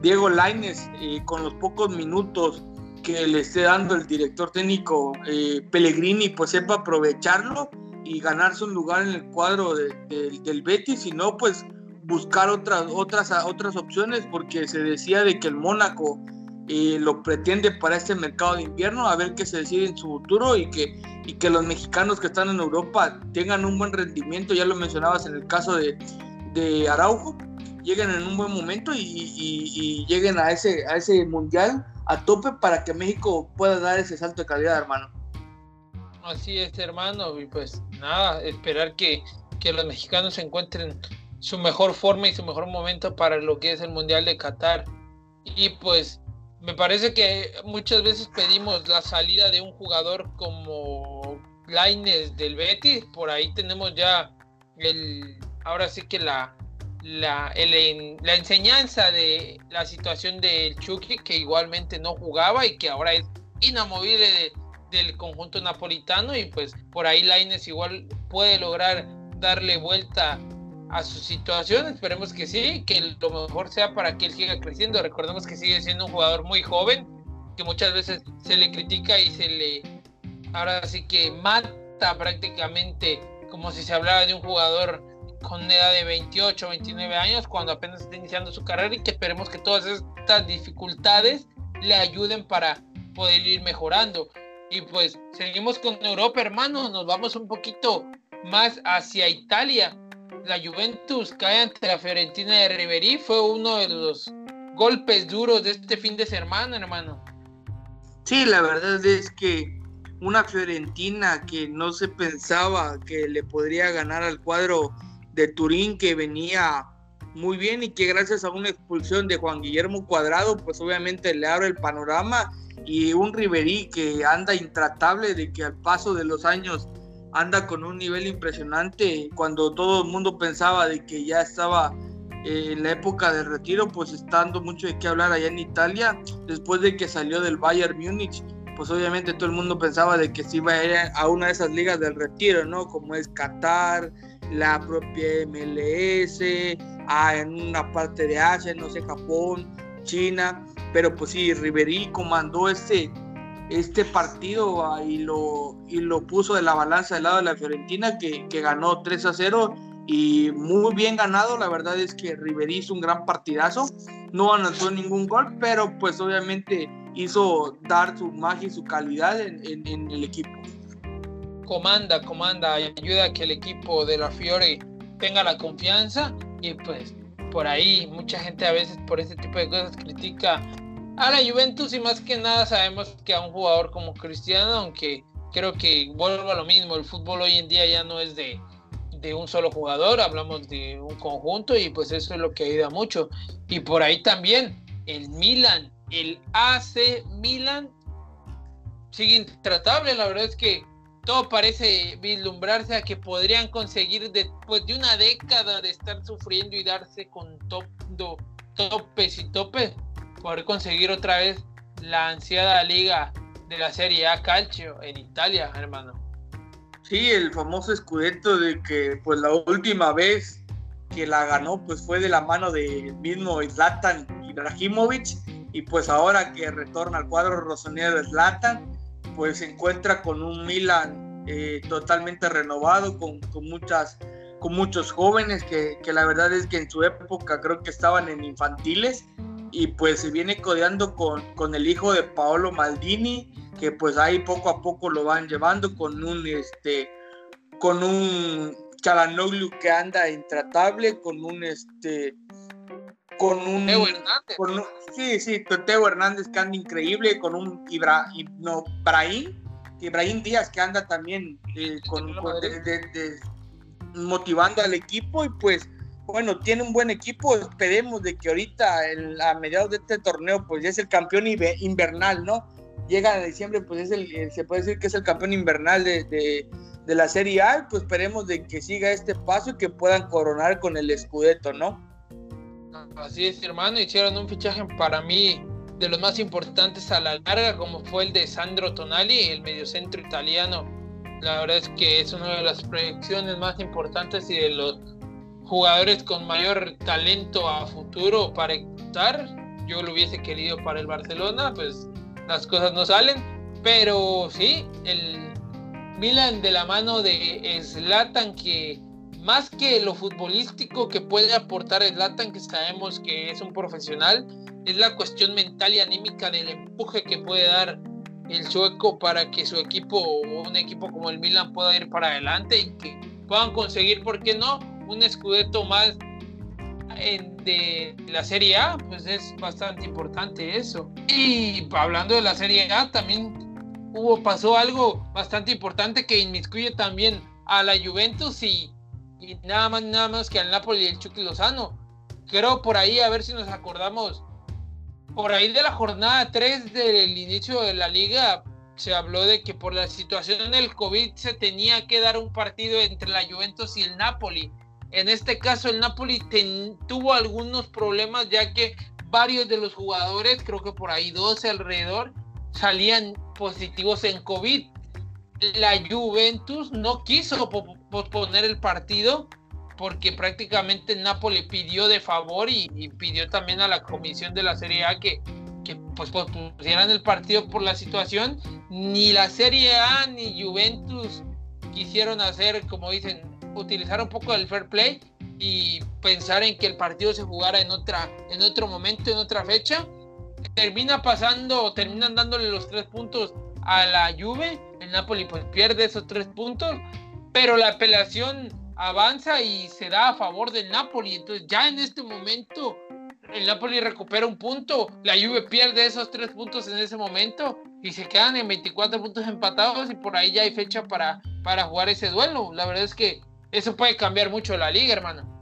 Diego Laines eh, con los pocos minutos que le esté dando el director técnico eh, Pellegrini pues sepa aprovecharlo y ganarse un lugar en el cuadro del Betis, si no pues buscar otras, otras, otras opciones porque se decía de que el Mónaco eh, lo pretende para este mercado de invierno, a ver qué se decide en su futuro y que, y que los mexicanos que están en Europa tengan un buen rendimiento, ya lo mencionabas en el caso de, de Araujo, lleguen en un buen momento y, lleguen a ese, a ese mundial a tope para que México pueda dar ese salto de calidad, hermano. Así es, hermano, y pues nada, esperar que, que los mexicanos encuentren su mejor forma y su mejor momento para lo que es el Mundial de Qatar. Y pues me parece que muchas veces pedimos la salida de un jugador como Laines del Betis, por ahí tenemos ya el, ahora sí que la, la, la enseñanza de la situación del Chucky, que igualmente no jugaba y que ahora es inamovible del conjunto napolitano y pues por ahí Laines igual puede lograr darle vuelta a su situación. Esperemos que sí, que lo mejor sea para que él siga creciendo. Recordemos que sigue siendo un jugador muy joven, que muchas veces se le critica y se le, ahora sí que mata prácticamente como si se hablara de un jugador con edad de 28, 29 años, cuando apenas está iniciando su carrera y que esperemos que todas estas dificultades le ayuden para poder ir mejorando. Y pues seguimos con Europa, hermano, nos vamos un poquito más hacia Italia la Juventus cae ante la Fiorentina de Ribery fue uno de los golpes duros de este fin de semana, hermano. Sí, la verdad es que una Fiorentina que no se pensaba que le podría ganar al cuadro de Turín que venía muy bien y que gracias a una expulsión de Juan Guillermo Cuadrado, pues obviamente le abre el panorama y un Ribery que anda intratable de que al paso de los años anda con un nivel impresionante cuando todo el mundo pensaba de que ya estaba eh, en la época de retiro, pues está dando mucho de qué hablar allá en Italia, después de que salió del Bayern Múnich, pues obviamente todo el mundo pensaba de que se iba a ir a una de esas ligas del retiro, ¿no? Como es Qatar, la propia MLS, ah, en una parte de Asia, no sé, Japón, China, pero pues sí, Ribery comandó este este partido ah, y, lo, y lo puso de la balanza del lado de la Fiorentina, que, ganó 3 a 0 y muy bien ganado. La verdad es que Riverí hizo un gran partidazo. No anotó ningún gol, pero pues obviamente hizo dar su magia y su calidad en, en, el equipo. Comanda, comanda, ayuda a que el equipo de la Fiore tenga la confianza y pues por ahí mucha gente a veces por ese tipo de cosas critica a la Juventus y más que nada sabemos que a un jugador como Cristiano, aunque creo que vuelvo a lo mismo, el fútbol hoy en día ya no es de, un solo jugador, hablamos de un conjunto y pues eso es lo que ayuda mucho. Y por ahí también el Milan, el AC Milan sigue intratable, la verdad es que todo parece vislumbrarse a que podrían conseguir después de una década de estar sufriendo y darse con top, topes y topes poder conseguir otra vez la ansiada liga de la Serie A Calcio en Italia, hermano. Sí, el famoso Scudetto de que pues la última vez que la ganó pues fue de la mano del mismo Zlatan Ibrahimovic y pues ahora que retorna al cuadro rosonero Zlatan pues se encuentra con un Milan eh, totalmente renovado con, con, muchas con muchos jóvenes que, que la verdad es que en su época creo que estaban en infantiles y pues se viene codeando con, con, el hijo de Paolo Maldini, que pues ahí poco a poco lo van llevando con un este con un Chalanoglu que anda intratable, con un este con un, Teo Hernández. Con sí, sí, Teo Hernández que anda increíble, con un Ibra, no, Ibrahim, Ibrahim Díaz que anda también eh, con, motivando al equipo y pues bueno, tiene un buen equipo, esperemos de que ahorita a mediados de este torneo pues ya es el campeón invernal, ¿no? llega a diciembre, pues es el, se puede decir que es el campeón invernal de, de, la Serie A, pues esperemos de que siga este paso y que puedan coronar con el Scudetto, ¿no? Así es, hermano, hicieron un fichaje para mí de los más importantes a la larga, como fue el de Sandro Tonali, el mediocentro italiano. La verdad es que es una de las proyecciones más importantes y de los jugadores con mayor talento a futuro para ejecutar. Yo lo hubiese querido para el Barcelona, pues las cosas no salen. Pero sí, el Milan de la mano de Zlatan, que más que lo futbolístico que puede aportar Zlatan, que sabemos que es un profesional, es la cuestión mental y anímica del empuje que puede dar el sueco para que su equipo o un equipo como el Milan pueda ir para adelante y que puedan conseguir, ¿por qué no? Un escudeto más de la Serie A, pues es bastante importante eso. Y hablando de la Serie A, también hubo, pasó algo bastante importante que inmiscuye también a la Juventus y, y nada más nada más que al Napoli y el Chucky Lozano. Creo por ahí, a ver si nos acordamos, por ahí de la jornada 3 del inicio de la liga, se habló de que por la situación del COVID se tenía que dar un partido entre la Juventus y el Napoli. En este caso, el Napoli tuvo algunos problemas ya que varios de los jugadores, creo que por ahí 12 alrededor, salían positivos en COVID. La Juventus no quiso posponer el partido porque prácticamente Napoli pidió de favor y, pidió también a la comisión de la Serie A que, pues pusieran el partido por la situación. Ni la Serie A ni Juventus quisieron hacer, como dicen, utilizar un poco el fair play y pensar en que el partido se jugara en otra, en otro momento, en otra fecha. Termina pasando, terminan dándole los tres puntos a la Juve. El Napoli pues pierde esos tres puntos, pero la apelación avanza y se da a favor del Napoli. Entonces ya en este momento el Napoli recupera un punto, la Juve pierde esos tres puntos en ese momento y se quedan en 24 puntos empatados y por ahí ya hay fecha para, para jugar ese duelo. La verdad es que eso puede cambiar mucho la liga, hermano.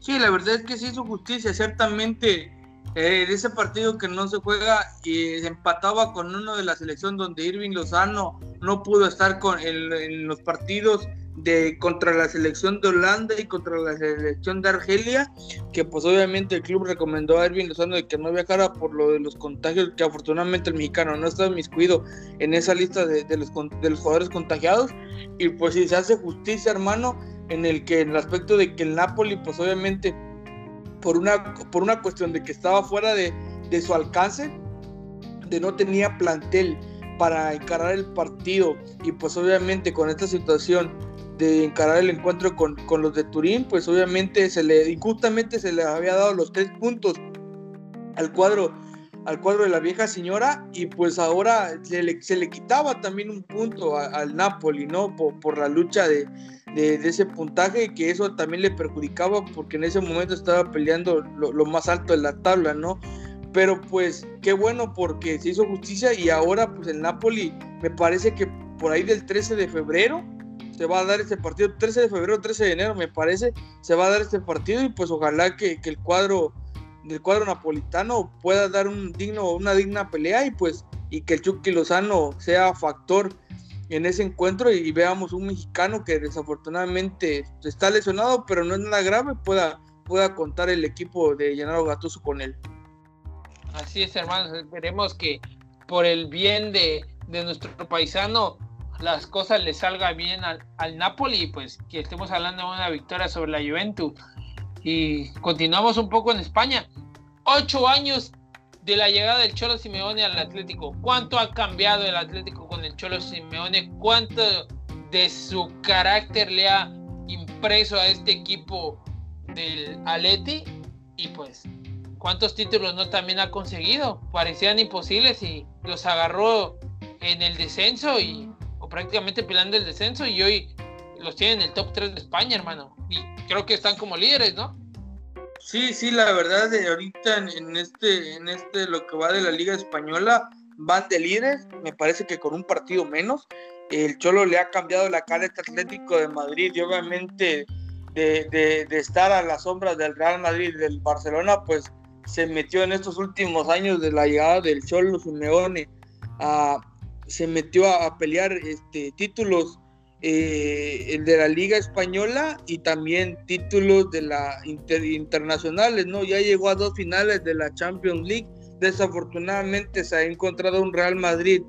Sí, la verdad es que se hizo justicia, ciertamente. Eh, de ese partido que no se juega y se empataba con uno de la selección donde Irving Lozano no pudo estar con, en, los partidos de contra la selección de Holanda y contra la selección de Argelia, que pues obviamente el club recomendó a Irving Lozano de que no viajara por lo de los contagios, que afortunadamente el mexicano no estaba miscuido en esa lista de, los, de los jugadores contagiados, y pues si se hace justicia, hermano, en el que en el aspecto de que el Napoli, pues obviamente, por una, por una cuestión de que estaba fuera de, de su alcance, de no tenía plantel para encarar el partido y pues obviamente con esta situación de encarar el encuentro con, con, los de Turín, pues obviamente se le, injustamente se le había dado los tres puntos al cuadro al cuadro de la vieja señora y pues ahora se le, se le quitaba también un punto al Napoli, ¿no? Por, la lucha de, de, ese puntaje que eso también le perjudicaba porque en ese momento estaba peleando lo, lo, más alto de la tabla, ¿no? Pero pues qué bueno porque se hizo justicia y ahora pues el Napoli me parece que por ahí del 13 de febrero se va a dar este partido, 13 de febrero, 13 de enero me parece, se va a dar este partido y pues ojalá que, que el cuadro del cuadro napolitano pueda dar un digno, una digna pelea y pues y que el Chucky Lozano sea factor en ese encuentro y veamos un mexicano que desafortunadamente está lesionado pero no es nada grave pueda, pueda contar el equipo de Gennaro Gattuso con él. Así es hermanos, esperemos que por el bien de, de nuestro paisano las cosas le salgan bien al, al Napoli pues que estemos hablando de una victoria sobre la Juventus y continuamos un poco en España. Ocho años de la llegada del Cholo Simeone al Atlético. ¿Cuánto ha cambiado el Atlético con el Cholo Simeone? ¿Cuánto de su carácter le ha impreso a este equipo del Aleti? Y pues, ¿cuántos títulos no también ha conseguido? Parecían imposibles y los agarró en el descenso y prácticamente peleando el descenso y hoy los tiene en el top 3 de España, hermano. Y creo que están como líderes, ¿no? Sí, sí, la verdad, ahorita en, este, en este, lo que va de la Liga Española, van de líderes, me parece que con un partido menos. El Cholo le ha cambiado la cara este Atlético de Madrid y obviamente de, estar a las sombras del Real Madrid del Barcelona, pues se metió en estos últimos años de la llegada del Cholo Simeone se metió a, pelear este, títulos eh, el de la Liga Española y también títulos de la internacionales, ¿no? Ya llegó a dos finales de la Champions League. Desafortunadamente se ha encontrado un Real Madrid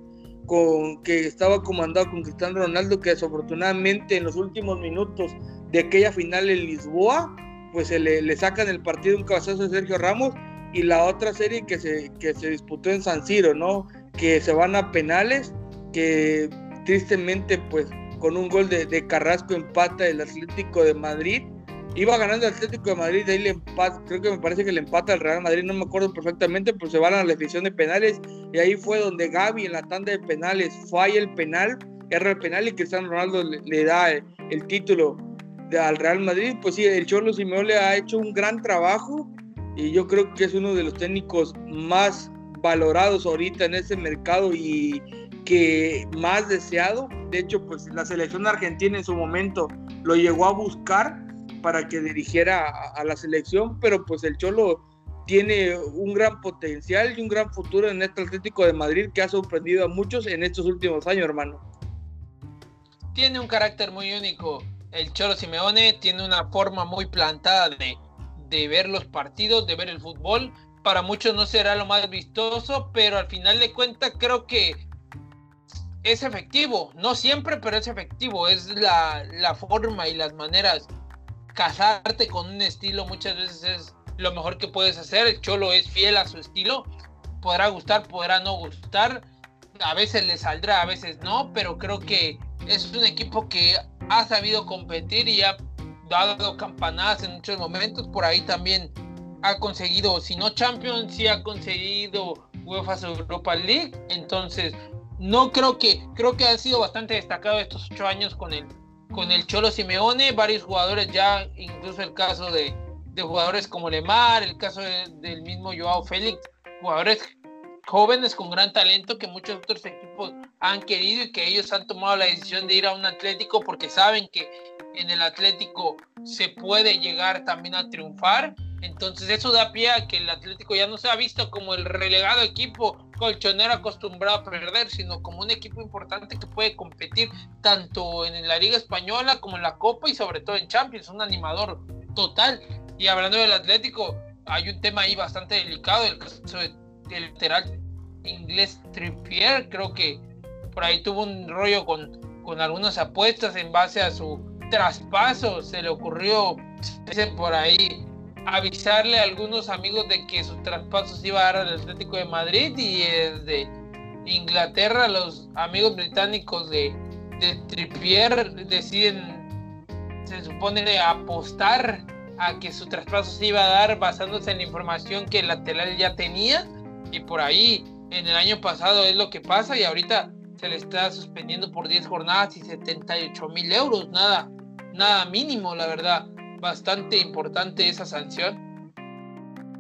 con que estaba comandado con Cristiano Ronaldo, que desafortunadamente en los últimos minutos de aquella final en Lisboa, pues se le, le sacan el partido un cabezazo de Sergio Ramos y la otra serie que se, que se disputó en San Siro, ¿no? Que se van a penales, que tristemente pues con un gol de, de Carrasco empata el Atlético de Madrid. Iba ganando el Atlético de Madrid, de ahí le empata, creo que me parece que le empata el Real Madrid, no me acuerdo perfectamente, pero se van a la definición de penales y ahí fue donde Gaby en la tanda de penales falla el penal, erra el penal y Cristiano Ronaldo le, da el, título al Real Madrid. Pues sí, el Cholo Simeone ha hecho un gran trabajo y yo creo que es uno de los técnicos más valorados ahorita en ese mercado y que más deseado. De hecho, pues la selección argentina en su momento lo llegó a buscar para que dirigiera a, la selección, pero pues el Cholo tiene un gran potencial y un gran futuro en este Atlético de Madrid que ha sorprendido a muchos en estos últimos años, hermano. Tiene un carácter muy único. El Cholo Simeone tiene una forma muy plantada de, de ver los partidos, de ver el fútbol. Para muchos no será lo más vistoso, pero al final de cuentas creo que es efectivo, no siempre, pero es efectivo, es la, la forma y las maneras. Casarte con un estilo muchas veces es lo mejor que puedes hacer. El Cholo es fiel a su estilo, podrá gustar, podrá no gustar, a veces le saldrá, a veces no, pero creo que es un equipo que ha sabido competir y ha dado campanadas en muchos momentos. Por ahí también ha conseguido, si no Champions, sí ha conseguido UEFA Europa League. Entonces, no creo que, creo que ha sido bastante destacado estos ocho años con el, con el Cholo Simeone, varios jugadores ya, incluso el caso de, jugadores como Lemar, el caso del mismo Joao Félix, jugadores jóvenes con gran talento que muchos otros equipos han querido y que ellos han tomado la decisión de ir a un Atlético porque saben que en el Atlético se puede llegar también a triunfar entonces eso da pie a que el Atlético ya no se ha visto como el relegado equipo colchonero acostumbrado a perder, sino como un equipo importante que puede competir tanto en la Liga Española como en la Copa y sobre todo en Champions, un animador total. Y hablando del Atlético, hay un tema ahí bastante delicado, el caso del lateral inglés Trippier, creo que por ahí tuvo un rollo con, con algunas apuestas en base a su traspaso, se le ocurrió, por ahí, avisarle a algunos amigos de que su traspaso se iba a dar al Atlético de Madrid y desde Inglaterra. Los amigos británicos de, de Trippier deciden, se supone, apostar a que su traspaso se iba a dar basándose en la información que el lateral ya tenía. Y por ahí en el año pasado es lo que pasa y ahorita se le está suspendiendo por 10 jornadas y 78 mil euros, nada, nada mínimo la verdad bastante importante esa sanción.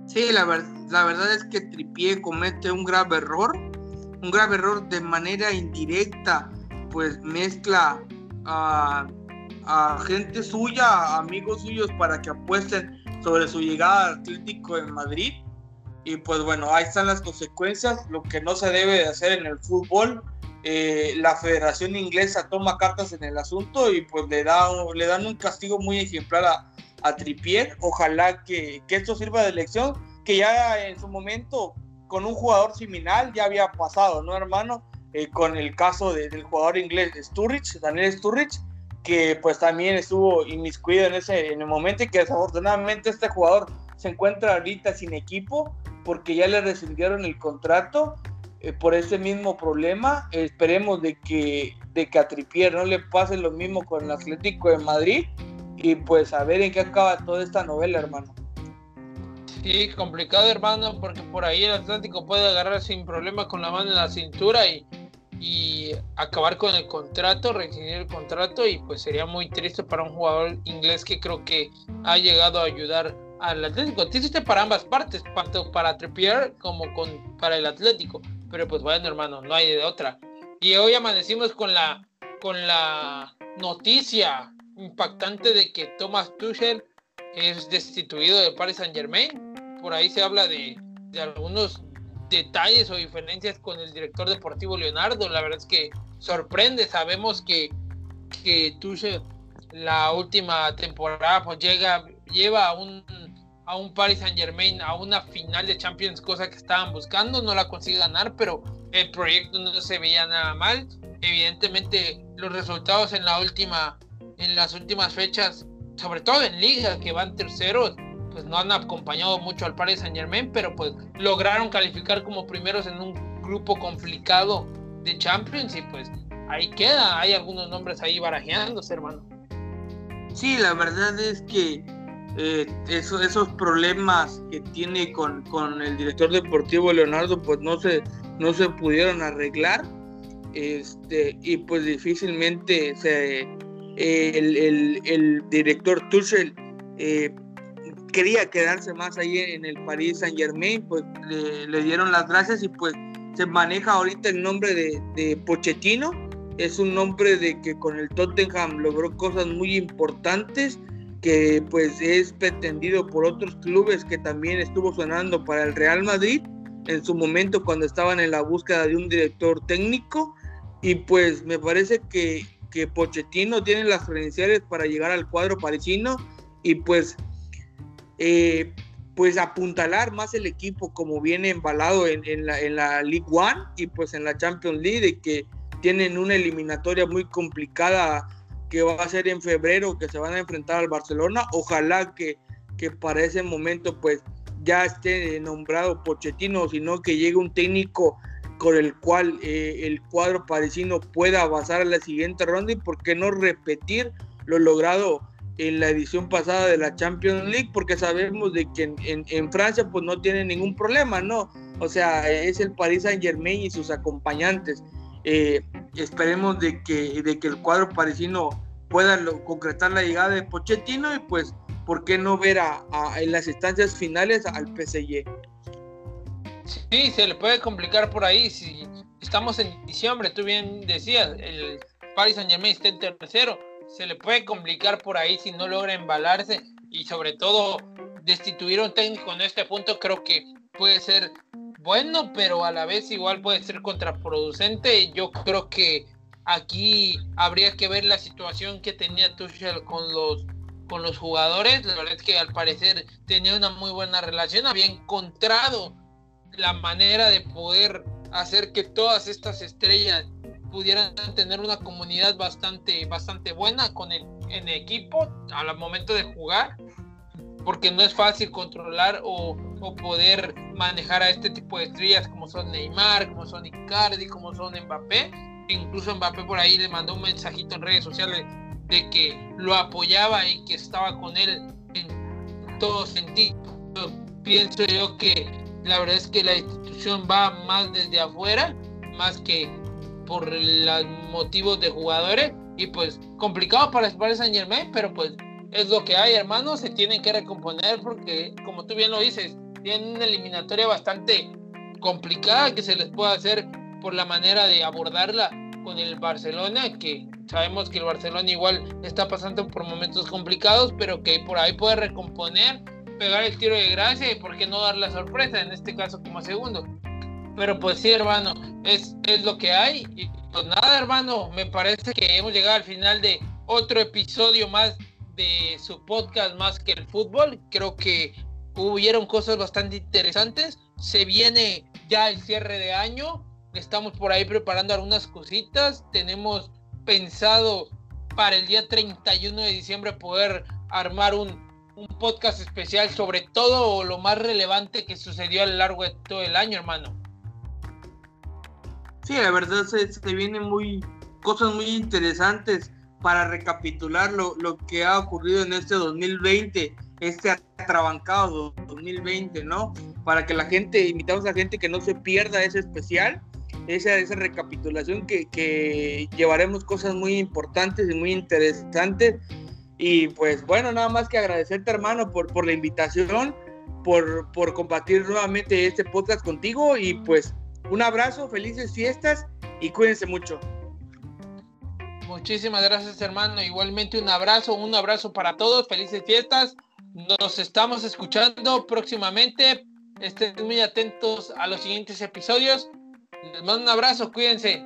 Sí, la, la verdad es que Tripié comete un grave error, un grave error de manera indirecta, pues mezcla a, a gente suya, amigos suyos, para que apuesten sobre su llegada al Atlético en Madrid. Y pues bueno, ahí están las consecuencias, lo que no se debe de hacer en el fútbol. Eh, la Federación Inglesa toma cartas en el asunto y pues le, da, le dan un castigo muy ejemplar a, a Tripier. Ojalá que, esto sirva de lección, que ya en su momento con un jugador similar ya había pasado, ¿no, hermano? Eh, con el caso del jugador inglés Sturridge, Daniel Sturridge, que pues también estuvo inmiscuido en ese en el momento y que desafortunadamente este jugador se encuentra ahorita sin equipo porque ya le rescindieron el contrato eh, por ese mismo problema. esperemos de que, de que a Tripier no le pase lo mismo con el Atlético de Madrid y pues a ver en qué acaba toda esta novela, hermano. Sí, complicado, hermano, porque por ahí el Atlántico puede agarrar sin problema con la mano en la cintura y, y acabar con el contrato, rescindir el contrato y pues sería muy triste para un jugador inglés que creo que ha llegado a ayudar al Atlético. Triste para ambas partes, tanto para Trippier como con, para el Atlético. Pero pues bueno, hermano, no hay de otra. Y hoy amanecimos con la, con la noticia impactante de que Thomas Tuchel es destituido de Paris Saint Germain. Por ahí se habla de, algunos detalles o diferencias con el director deportivo Leonardo. La verdad es que sorprende. Sabemos que, que Tuchel la última temporada pues llega, lleva un, a un Paris Saint Germain a una final de Champions, cosa que estaban buscando, no la consigue ganar, pero el proyecto no se veía nada mal. Evidentemente los resultados en la última, en las últimas fechas, sobre todo en liga, que van terceros, pues no han acompañado mucho al Paris Saint Germain, pero pues lograron calificar como primeros en un grupo complicado de Champions y pues ahí queda, hay algunos nombres ahí barajeándose, hermano. Sí, la verdad es que eh, esos problemas que tiene con, con, el director deportivo Leonardo, pues no se, no se pudieron arreglar. Este, y pues difícilmente se, el, el, el, director Tuchel eh, quería quedarse más ahí en el Paris Saint Germain, pues le, le, dieron las gracias y pues se maneja ahorita el nombre de, de Pochettino es un nombre de que con el Tottenham logró cosas muy importantes, que pues es pretendido por otros clubes que también estuvo sonando para el Real Madrid en su momento cuando estaban en la búsqueda de un director técnico. Y pues me parece que, que Pochettino tiene las credenciales para llegar al cuadro parisino y pues eh, pues apuntalar más el equipo como viene embalado en, la, en la League One y pues en la Champions League y que tienen una eliminatoria muy complicada que va a ser en febrero, que se van a enfrentar al Barcelona. Ojalá que, que para ese momento pues ya esté nombrado Pochettino, sino que llegue un técnico con el cual eh, el cuadro parisino pueda avanzar a la siguiente ronda y por qué no repetir lo logrado en la edición pasada de la Champions League, porque sabemos de que en, en, Francia pues no tiene ningún problema, ¿no? O sea, es el Paris Saint Germain y sus acompañantes. Eh, esperemos de que, de que el cuadro parisino pueda concretar la llegada de Pochettino y pues, ¿por qué no ver a, en las instancias finales al PSG? Sí, se le puede complicar por ahí. Si estamos en diciembre, tú bien decías, el Paris Saint Germain está en tercero. Se le puede complicar por ahí si no logra embalarse y sobre todo destituir un técnico en este punto creo que puede ser bueno, pero a la vez igual puede ser contraproducente. Yo creo que aquí habría que ver la situación que tenía Tuchel con los con los jugadores. La verdad es que al parecer tenía una muy buena relación, había encontrado la manera de poder hacer que todas estas estrellas pudieran tener una comunidad bastante bastante buena con el en equipo al momento de jugar porque no es fácil controlar o, poder manejar a este tipo de estrellas como son Neymar, como son Icardi, como son Mbappé. Incluso Mbappé por ahí le mandó un mensajito en redes sociales de que lo apoyaba y que estaba con él en todo sentido. Pienso yo que la verdad es que la institución va más desde afuera, más que por los motivos de jugadores. Y pues complicado para el Saint Germain, pero pues es lo que hay, hermano. Se tienen que recomponer porque, como tú bien lo dices, tienen una eliminatoria bastante complicada que se les puede hacer por la manera de abordarla con el Barcelona, que sabemos que el Barcelona igual está pasando por momentos complicados, pero que por ahí puede recomponer, pegar el tiro de gracia y por qué no dar la sorpresa, en este caso como segundo. Pero pues sí, hermano, es, es lo que hay. Y pues nada, hermano, me parece que hemos llegado al final de otro episodio más de su podcast más que el fútbol. Creo que hubieron cosas bastante interesantes. Se viene ya el cierre de año. Estamos por ahí preparando algunas cositas. Tenemos pensado para el día 31 de diciembre poder armar un, podcast especial sobre todo lo más relevante que sucedió a lo largo de todo el año, hermano. Sí, la verdad se, se vienen muy cosas muy interesantes para recapitular lo, lo, que ha ocurrido en este 2020, este atrabancado 2020, ¿no? Para que la gente, invitamos a la gente que no se pierda ese especial, esa, esa recapitulación que, que llevaremos cosas muy importantes y muy interesantes. Y pues bueno, nada más que agradecerte hermano por, por la invitación, por, por compartir nuevamente este podcast contigo y pues un abrazo, felices fiestas y cuídense mucho. Muchísimas gracias, hermano. Igualmente un abrazo, un abrazo para todos. Felices fiestas. Nos estamos escuchando próximamente. Estén muy atentos a los siguientes episodios. Les mando un abrazo, cuídense.